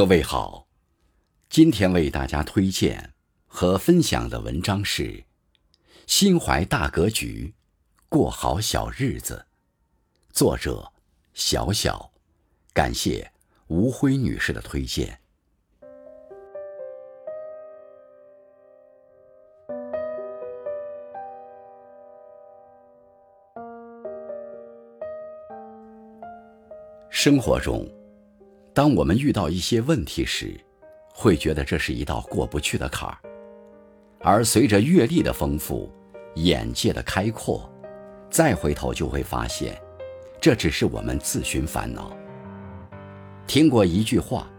各位好，今天为大家推荐和分享的文章是《心怀大格局，过好小日子》，作者小小，感谢吴辉女士的推荐。生活中。当我们遇到一些问题时，会觉得这是一道过不去的坎儿；而随着阅历的丰富、眼界的开阔，再回头就会发现，这只是我们自寻烦恼。听过一句话：“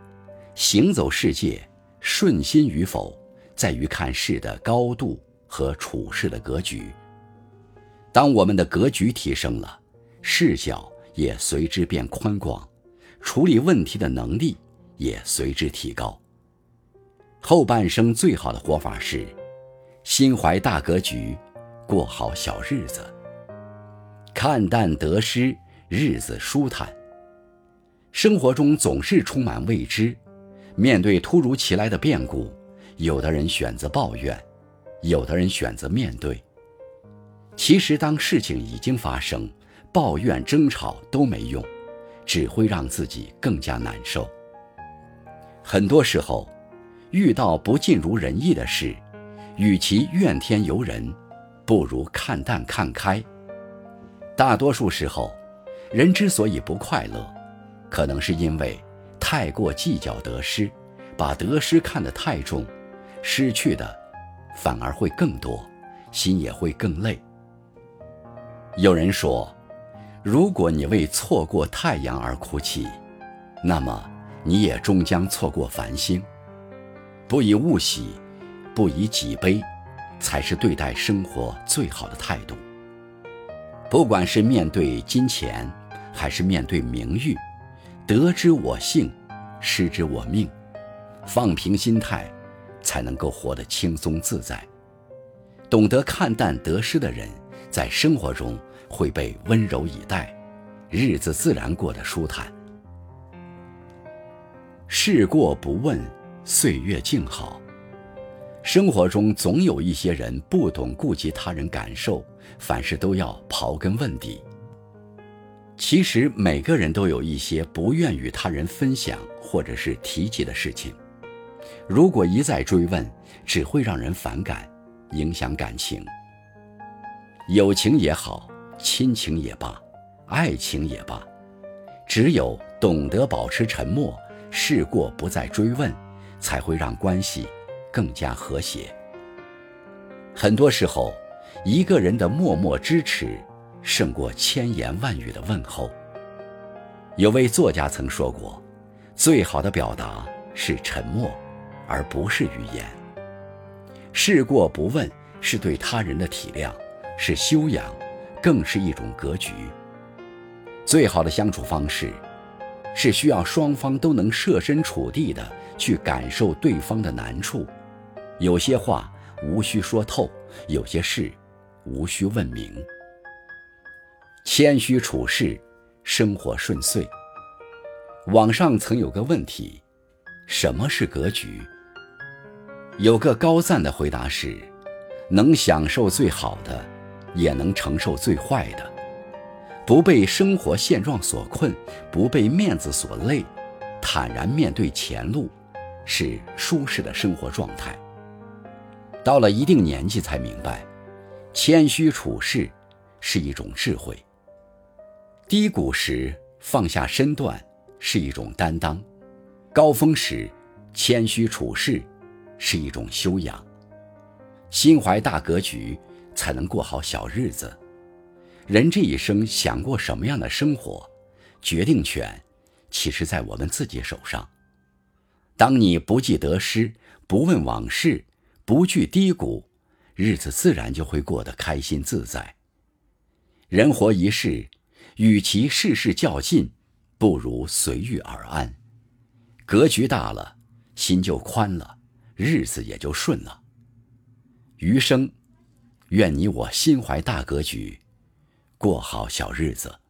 行走世界，顺心与否，在于看事的高度和处事的格局。”当我们的格局提升了，视角也随之变宽广。处理问题的能力也随之提高。后半生最好的活法是，心怀大格局，过好小日子。看淡得失，日子舒坦。生活中总是充满未知，面对突如其来的变故，有的人选择抱怨，有的人选择面对。其实，当事情已经发生，抱怨、争吵都没用。只会让自己更加难受。很多时候，遇到不尽如人意的事，与其怨天尤人，不如看淡看开。大多数时候，人之所以不快乐，可能是因为太过计较得失，把得失看得太重，失去的反而会更多，心也会更累。有人说。如果你为错过太阳而哭泣，那么你也终将错过繁星。不以物喜，不以己悲，才是对待生活最好的态度。不管是面对金钱，还是面对名誉，得之我幸，失之我命。放平心态，才能够活得轻松自在。懂得看淡得失的人，在生活中。会被温柔以待，日子自然过得舒坦。事过不问，岁月静好。生活中总有一些人不懂顾及他人感受，凡事都要刨根问底。其实每个人都有一些不愿与他人分享或者是提及的事情，如果一再追问，只会让人反感，影响感情。友情也好。亲情也罢，爱情也罢，只有懂得保持沉默，事过不再追问，才会让关系更加和谐。很多时候，一个人的默默支持，胜过千言万语的问候。有位作家曾说过：“最好的表达是沉默，而不是语言。”事过不问，是对他人的体谅，是修养。更是一种格局。最好的相处方式，是需要双方都能设身处地的去感受对方的难处。有些话无需说透，有些事无需问明。谦虚处事，生活顺遂。网上曾有个问题：什么是格局？有个高赞的回答是：能享受最好的。也能承受最坏的，不被生活现状所困，不被面子所累，坦然面对前路，是舒适的生活状态。到了一定年纪才明白，谦虚处事是一种智慧。低谷时放下身段是一种担当，高峰时谦虚处事是一种修养。心怀大格局。才能过好小日子。人这一生想过什么样的生活，决定权其实在我们自己手上。当你不计得失，不问往事，不惧低谷，日子自然就会过得开心自在。人活一世，与其事事较劲，不如随遇而安。格局大了，心就宽了，日子也就顺了。余生。愿你我心怀大格局，过好小日子。